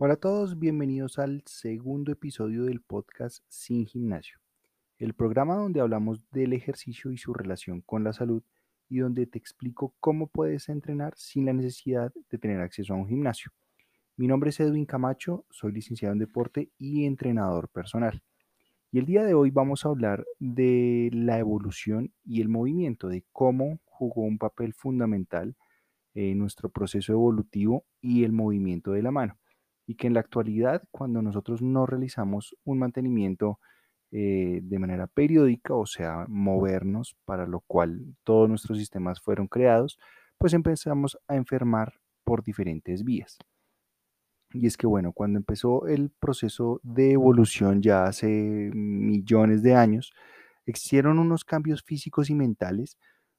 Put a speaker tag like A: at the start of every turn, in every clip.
A: Hola a todos, bienvenidos al segundo episodio del podcast Sin Gimnasio, el programa donde hablamos del ejercicio y su relación con la salud y donde te explico cómo puedes entrenar sin la necesidad de tener acceso a un gimnasio. Mi nombre es Edwin Camacho, soy licenciado en deporte y entrenador personal. Y el día de hoy vamos a hablar de la evolución y el movimiento, de cómo jugó un papel fundamental en nuestro proceso evolutivo y el movimiento de la mano. Y que en la actualidad, cuando nosotros no realizamos un mantenimiento eh, de manera periódica, o sea, movernos, para lo cual todos nuestros sistemas fueron creados, pues empezamos a enfermar por diferentes vías. Y es que, bueno, cuando empezó el proceso de evolución ya hace millones de años, existieron unos cambios físicos y mentales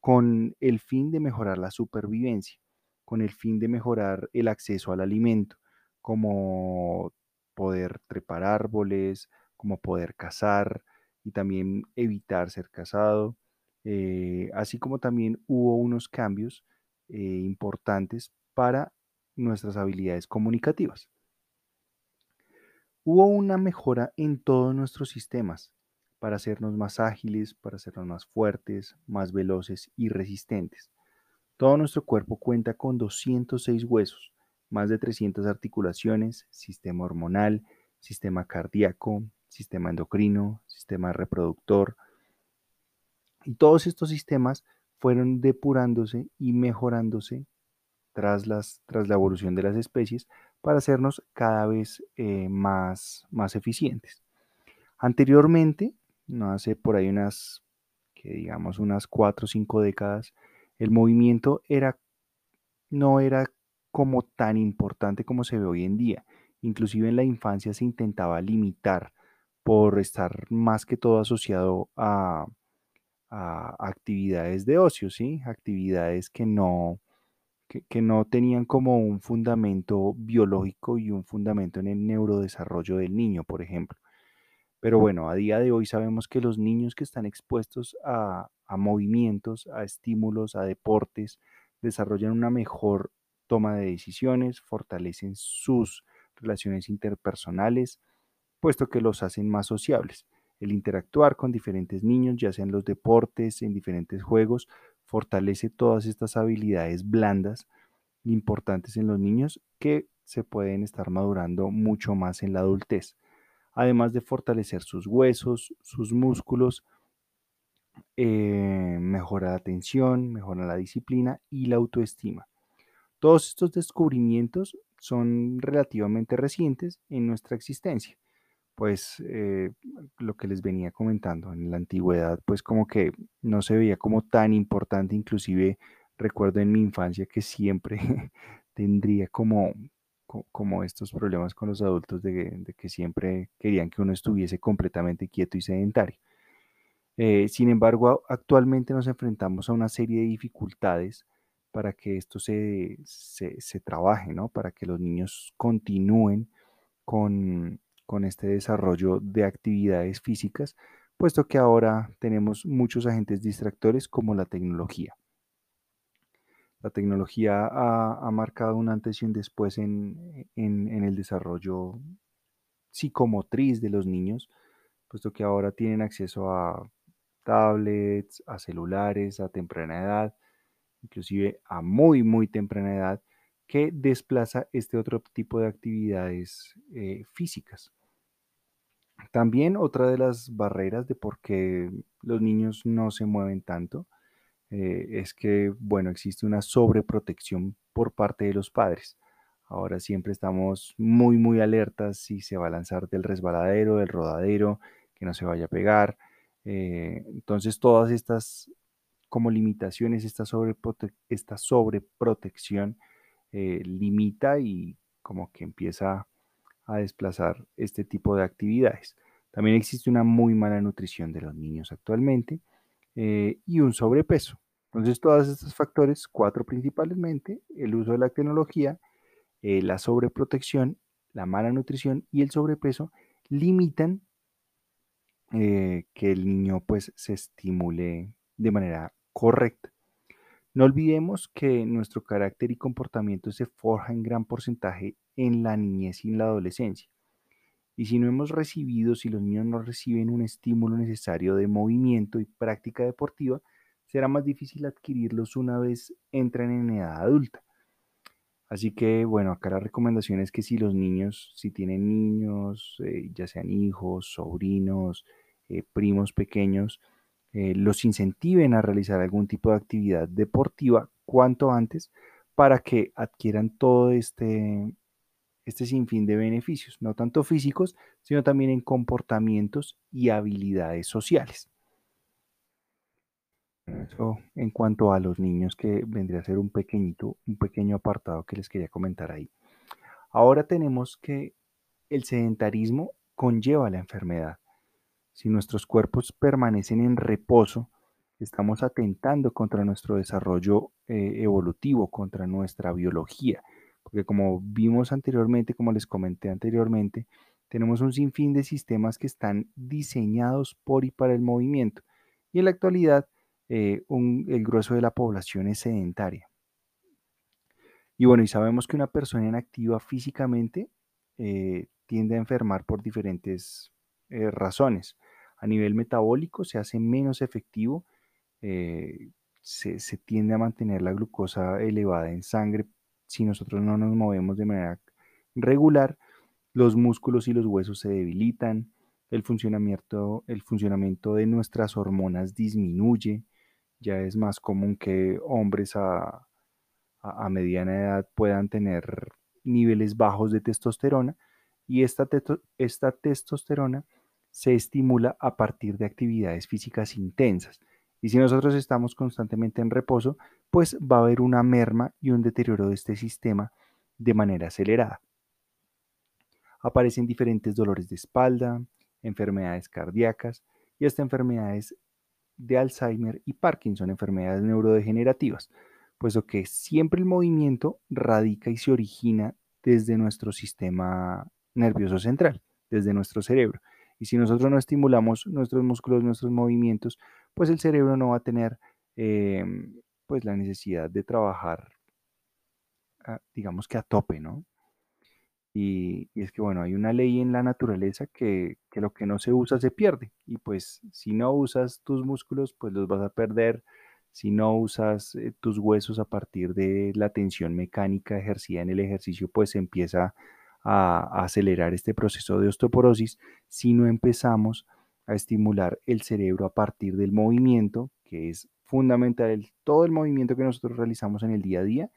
A: con el fin de mejorar la supervivencia, con el fin de mejorar el acceso al alimento, como poder trepar árboles, como poder cazar y también evitar ser cazado, eh, así como también hubo unos cambios eh, importantes para nuestras habilidades comunicativas. Hubo una mejora en todos nuestros sistemas para hacernos más ágiles, para hacernos más fuertes, más veloces y resistentes. Todo nuestro cuerpo cuenta con 206 huesos, más de 300 articulaciones, sistema hormonal, sistema cardíaco, sistema endocrino, sistema reproductor. Y todos estos sistemas fueron depurándose y mejorándose tras, las, tras la evolución de las especies para hacernos cada vez eh, más, más eficientes. Anteriormente, no hace por ahí unas, que digamos, unas cuatro o cinco décadas, el movimiento era, no era como tan importante como se ve hoy en día. Inclusive en la infancia se intentaba limitar por estar más que todo asociado a, a actividades de ocio, ¿sí? Actividades que no, que, no tenían como un fundamento biológico y un fundamento en el neurodesarrollo del niño, por ejemplo. Pero bueno, a día de hoy sabemos que los niños que están expuestos a, a movimientos, a estímulos, a deportes, desarrollan una mejor toma de decisiones, fortalecen sus relaciones interpersonales, puesto que los hacen más sociables. El interactuar con diferentes niños, ya sea en los deportes, en diferentes juegos, fortalece todas estas habilidades blandas importantes en los niños que se pueden estar madurando mucho más en la adultez, además de fortalecer sus huesos, sus músculos, eh, mejora la atención, mejora la disciplina y la autoestima. Todos estos descubrimientos son relativamente recientes en nuestra existencia pues eh, lo que les venía comentando, en la antigüedad pues como que no se veía como tan importante, inclusive recuerdo en mi infancia que siempre tendría como, como estos problemas con los adultos de, que siempre querían que uno estuviese completamente quieto y sedentario. Eh, sin embargo, actualmente nos enfrentamos a una serie de dificultades para que esto se, se, trabaje, ¿no? Para que los niños continúen con, con este desarrollo de actividades físicas, puesto que ahora tenemos muchos agentes distractores como la tecnología. La tecnología ha, marcado un antes y un después en, el desarrollo psicomotriz de los niños, puesto que ahora tienen acceso a tablets, a celulares a temprana edad, inclusive a muy, muy temprana edad, que desplaza este otro tipo de actividades eh, físicas. También otra de las barreras de por qué los niños no se mueven tanto eh, es que, bueno, existe una sobreprotección por parte de los padres. Ahora siempre estamos muy, muy alertas si se va a lanzar del resbaladero, del rodadero, que no se vaya a pegar. Eh, entonces, todas estas como limitaciones, esta, esta sobreprotección eh, limita y como que empieza a desplazar este tipo de actividades. También existe una muy mala nutrición de los niños actualmente eh, y un sobrepeso. Entonces, todos estos factores, cuatro principalmente, el uso de la tecnología, eh, la sobreprotección, la mala nutrición y el sobrepeso, limitan eh, que el niño pues se estimule de manera correcta. No olvidemos que nuestro carácter y comportamiento se forja en gran porcentaje en la niñez y en la adolescencia. Y si no hemos recibido, si los niños no reciben un estímulo necesario de movimiento y práctica deportiva, será más difícil adquirirlos una vez entran en edad adulta. Así que, bueno, acá la recomendación es que si los niños, si tienen niños, eh, ya sean hijos, sobrinos, eh, primos pequeños, eh, los incentiven a realizar algún tipo de actividad deportiva cuanto antes para que adquieran todo este, este sinfín de beneficios, no tanto físicos, sino también en comportamientos y habilidades sociales. Eso en cuanto a los niños, que vendría a ser un pequeñito, un pequeño apartado que les quería comentar ahí. Ahora tenemos que el sedentarismo conlleva la enfermedad. Si nuestros cuerpos permanecen en reposo, estamos atentando contra nuestro desarrollo eh, evolutivo, contra nuestra biología, porque como vimos anteriormente, como les comenté anteriormente, tenemos un sinfín de sistemas que están diseñados por y para el movimiento. Y en la actualidad, eh, el grueso de la población es sedentaria. Y bueno, y sabemos que una persona inactiva físicamente eh, tiende a enfermar por diferentes razones a nivel metabólico se hace menos efectivo, eh, se, tiende a mantener la glucosa elevada en sangre. Si nosotros no nos movemos de manera regular, los músculos y los huesos se debilitan, el funcionamiento, el funcionamiento de nuestras hormonas disminuye, ya es más común que hombres a, mediana edad puedan tener niveles bajos de testosterona y esta, esta testosterona se estimula a partir de actividades físicas intensas. Y si nosotros estamos constantemente en reposo, pues va a haber una merma y un deterioro de este sistema de manera acelerada. Aparecen diferentes dolores de espalda, enfermedades cardíacas y hasta enfermedades de Alzheimer y Parkinson, enfermedades neurodegenerativas, puesto que siempre el movimiento radica y se origina desde nuestro sistema nervioso central, desde nuestro cerebro. Y si nosotros no estimulamos nuestros músculos, nuestros movimientos, pues el cerebro no va a tener em, pues la necesidad de trabajar, digamos que a tope, ¿no? Y, es que, bueno, hay una ley en la naturaleza que, que, lo que no se usa se pierde. Y pues si no usas tus músculos, pues los vas a perder. Si no usas eh, tus huesos a partir de la tensión mecánica ejercida en el ejercicio, pues empieza a, acelerar este proceso de osteoporosis si no empezamos a estimular el cerebro a partir del movimiento, que es fundamental. todo el movimiento que nosotros realizamos en el día a día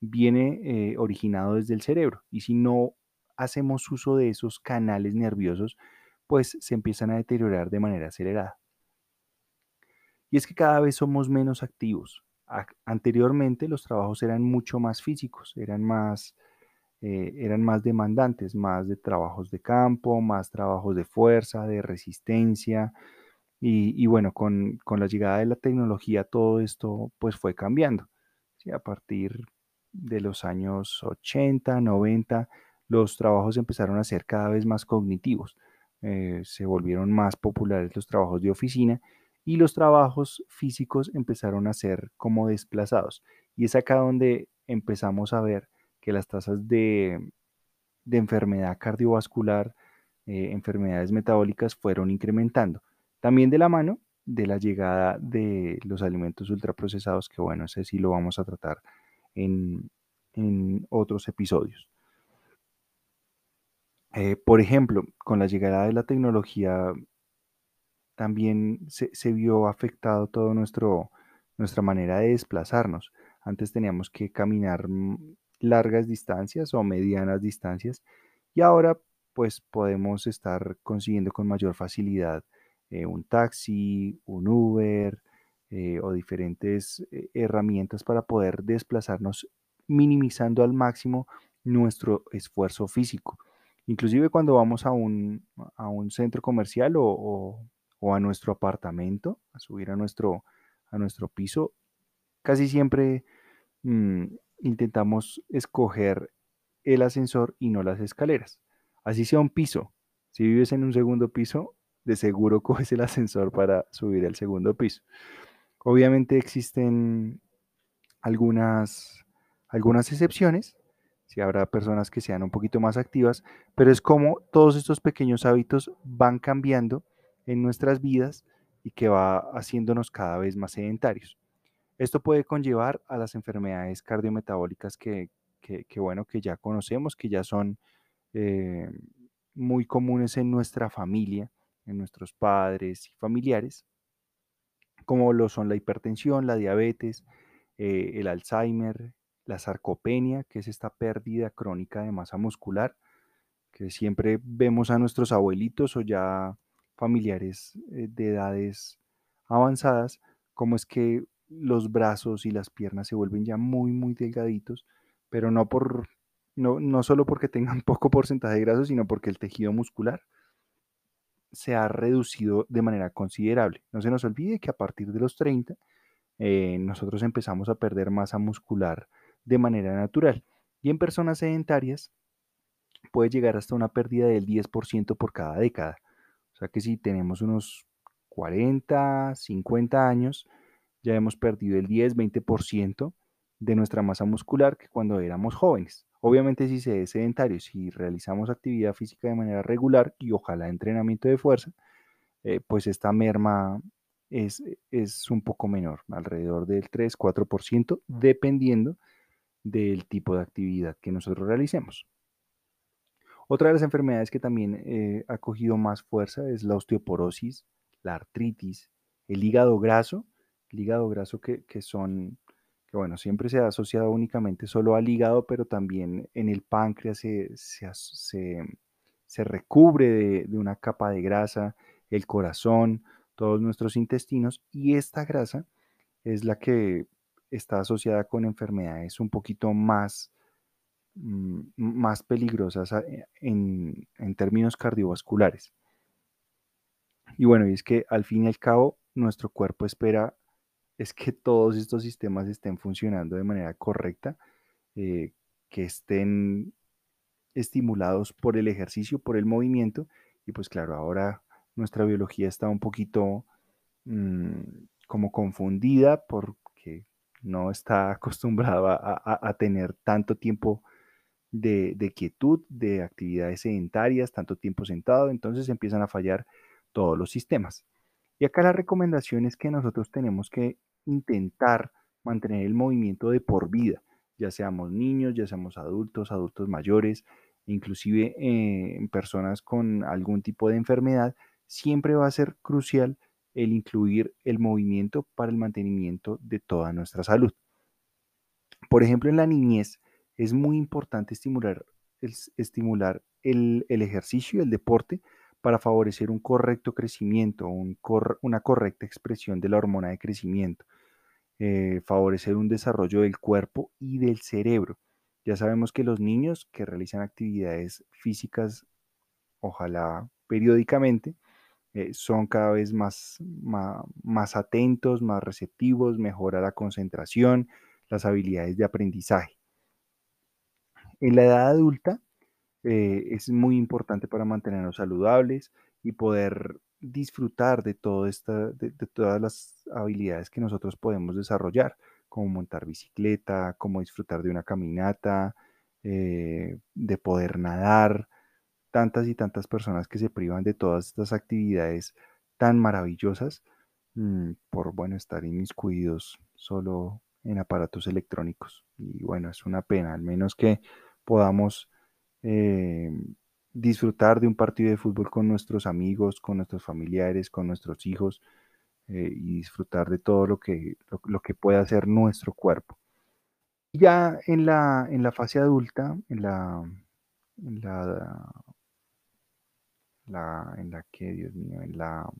A: viene eh, originado desde el cerebro. Y si no hacemos uso de esos canales nerviosos, pues se empiezan a deteriorar de manera acelerada. Y es que cada vez somos menos activos. Anteriormente los trabajos eran mucho más físicos, eran más eh, eran más demandantes, más de trabajos de campo, más trabajos de fuerza, de resistencia. Y, bueno, con, la llegada de la tecnología todo esto pues fue cambiando. A partir de los años 80, 90, los trabajos empezaron a ser cada vez más cognitivos. Eh, se volvieron más populares los trabajos de oficina y los trabajos físicos empezaron a ser como desplazados. Y es acá donde empezamos a ver que las tasas de, enfermedad cardiovascular, eh, enfermedades metabólicas fueron incrementando. También de la mano de la llegada de los alimentos ultraprocesados, que bueno, ese sí lo vamos a tratar en, otros episodios. Eh, por ejemplo, con la llegada de la tecnología, también se, se vio afectado toda nuestra manera de desplazarnos. Antes teníamos que caminar largas distancias o medianas distancias y ahora pues podemos estar consiguiendo con mayor facilidad eh, un taxi, un Uber eh, o diferentes eh, herramientas para poder desplazarnos minimizando al máximo nuestro esfuerzo físico. Inclusive cuando vamos a un, a un centro comercial o, a nuestro apartamento, a subir a nuestro, a nuestro piso, casi siempre mm, intentamos escoger el ascensor y no las escaleras. Así sea un piso. Si vives en un segundo piso, de seguro coges el ascensor para subir al segundo piso. Obviamente existen algunas, algunas excepciones, si habrá personas que sean un poquito más activas, pero es como todos estos pequeños hábitos van cambiando en nuestras vidas y que va haciéndonos cada vez más sedentarios. Esto puede conllevar a las enfermedades cardiometabólicas que, bueno, que ya conocemos, que ya son eh, muy comunes en nuestra familia, en nuestros padres y familiares, como lo son la hipertensión, la diabetes, eh, el Alzheimer, la sarcopenia, que es esta pérdida crónica de masa muscular, que siempre vemos a nuestros abuelitos o ya familiares eh, de edades avanzadas, como es que los brazos y las piernas se vuelven ya muy, muy delgaditos, pero no, por, no, no solo porque tengan poco porcentaje de grasa, sino porque el tejido muscular se ha reducido de manera considerable. No se nos olvide que a partir de los 30 eh, nosotros empezamos a perder masa muscular de manera natural. Y en personas sedentarias puede llegar hasta una pérdida del 10% por cada década. O sea que si tenemos unos 40, 50 años, ya hemos perdido el 10, 20% de nuestra masa muscular que cuando éramos jóvenes. Obviamente si se es sedentario, si realizamos actividad física de manera regular y ojalá entrenamiento de fuerza, eh, pues esta merma es, es, un poco menor, alrededor del 3, 4%, dependiendo del tipo de actividad que nosotros realicemos. Otra de las enfermedades que también eh, ha cogido más fuerza es la osteoporosis, la artritis, el hígado graso, hígado graso que, son, que bueno, siempre se ha asociado únicamente solo al hígado, pero también en el páncreas se, se, recubre de, de una capa de grasa, el corazón, todos nuestros intestinos, y esta grasa es la que está asociada con enfermedades un poquito más, mm, más peligrosas eh, en, términos cardiovasculares. Y bueno, y es que al fin y al cabo nuestro cuerpo espera es que todos estos sistemas estén funcionando de manera correcta, eh, que estén estimulados por el ejercicio, por el movimiento. Y pues claro, ahora nuestra biología está un poquito mm, como confundida porque no está acostumbrado a, tener tanto tiempo de, quietud, de actividades sedentarias, tanto tiempo sentado, entonces empiezan a fallar todos los sistemas. Y acá la recomendación es que nosotros tenemos que intentar mantener el movimiento de por vida, ya seamos niños, ya seamos adultos, adultos mayores, inclusive eh, personas con algún tipo de enfermedad, siempre va a ser crucial el incluir el movimiento para el mantenimiento de toda nuestra salud. Por ejemplo, en la niñez es muy importante estimular el, ejercicio y el deporte para favorecer un correcto crecimiento, una correcta expresión de la hormona de crecimiento, eh, favorecer un desarrollo del cuerpo y del cerebro. Ya sabemos que los niños que realizan actividades físicas, ojalá periódicamente, eh, son cada vez más, más, atentos, más receptivos, mejora la concentración, las habilidades de aprendizaje. En la edad adulta eh, es muy importante para mantenernos saludables y poder disfrutar de, todo esta, de, todas las habilidades que nosotros podemos desarrollar, como montar bicicleta, como disfrutar de una caminata, eh, de poder nadar, tantas y tantas personas que se privan de todas estas actividades tan maravillosas mm, por, bueno, estar inmiscuidos solo en aparatos electrónicos. Y bueno, es una pena, al menos que podamos eh, disfrutar de un partido de fútbol con nuestros amigos, con nuestros familiares, con nuestros hijos eh, y disfrutar de todo lo que, lo, que puede hacer nuestro cuerpo. Ya en la, en la fase adulta, en la, en la, en la que, Dios mío, en la...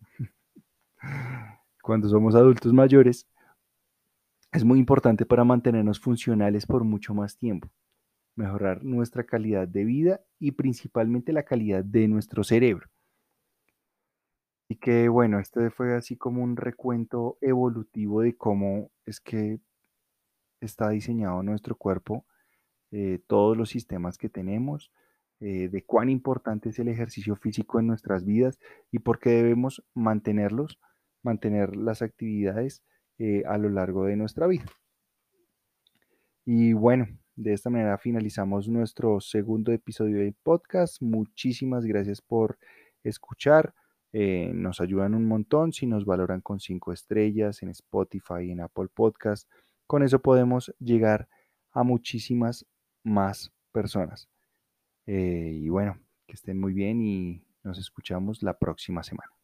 A: Cuando somos adultos mayores, es muy importante para mantenernos funcionales por mucho más tiempo, mejorar nuestra calidad de vida y principalmente la calidad de nuestro cerebro. Y que bueno, este fue así como un recuento evolutivo de cómo es que está diseñado nuestro cuerpo, eh, todos los sistemas que tenemos, eh, de cuán importante es el ejercicio físico en nuestras vidas y por qué debemos mantenerlos, mantener las actividades eh, a lo largo de nuestra vida. Y bueno, de esta manera finalizamos nuestro segundo episodio del podcast. Muchísimas gracias por escuchar. Eh, nos ayudan un montón si nos valoran con cinco estrellas en Spotify y en Apple Podcast. Con eso podemos llegar a muchísimas más personas. Eh, y bueno, que estén muy bien y nos escuchamos la próxima semana.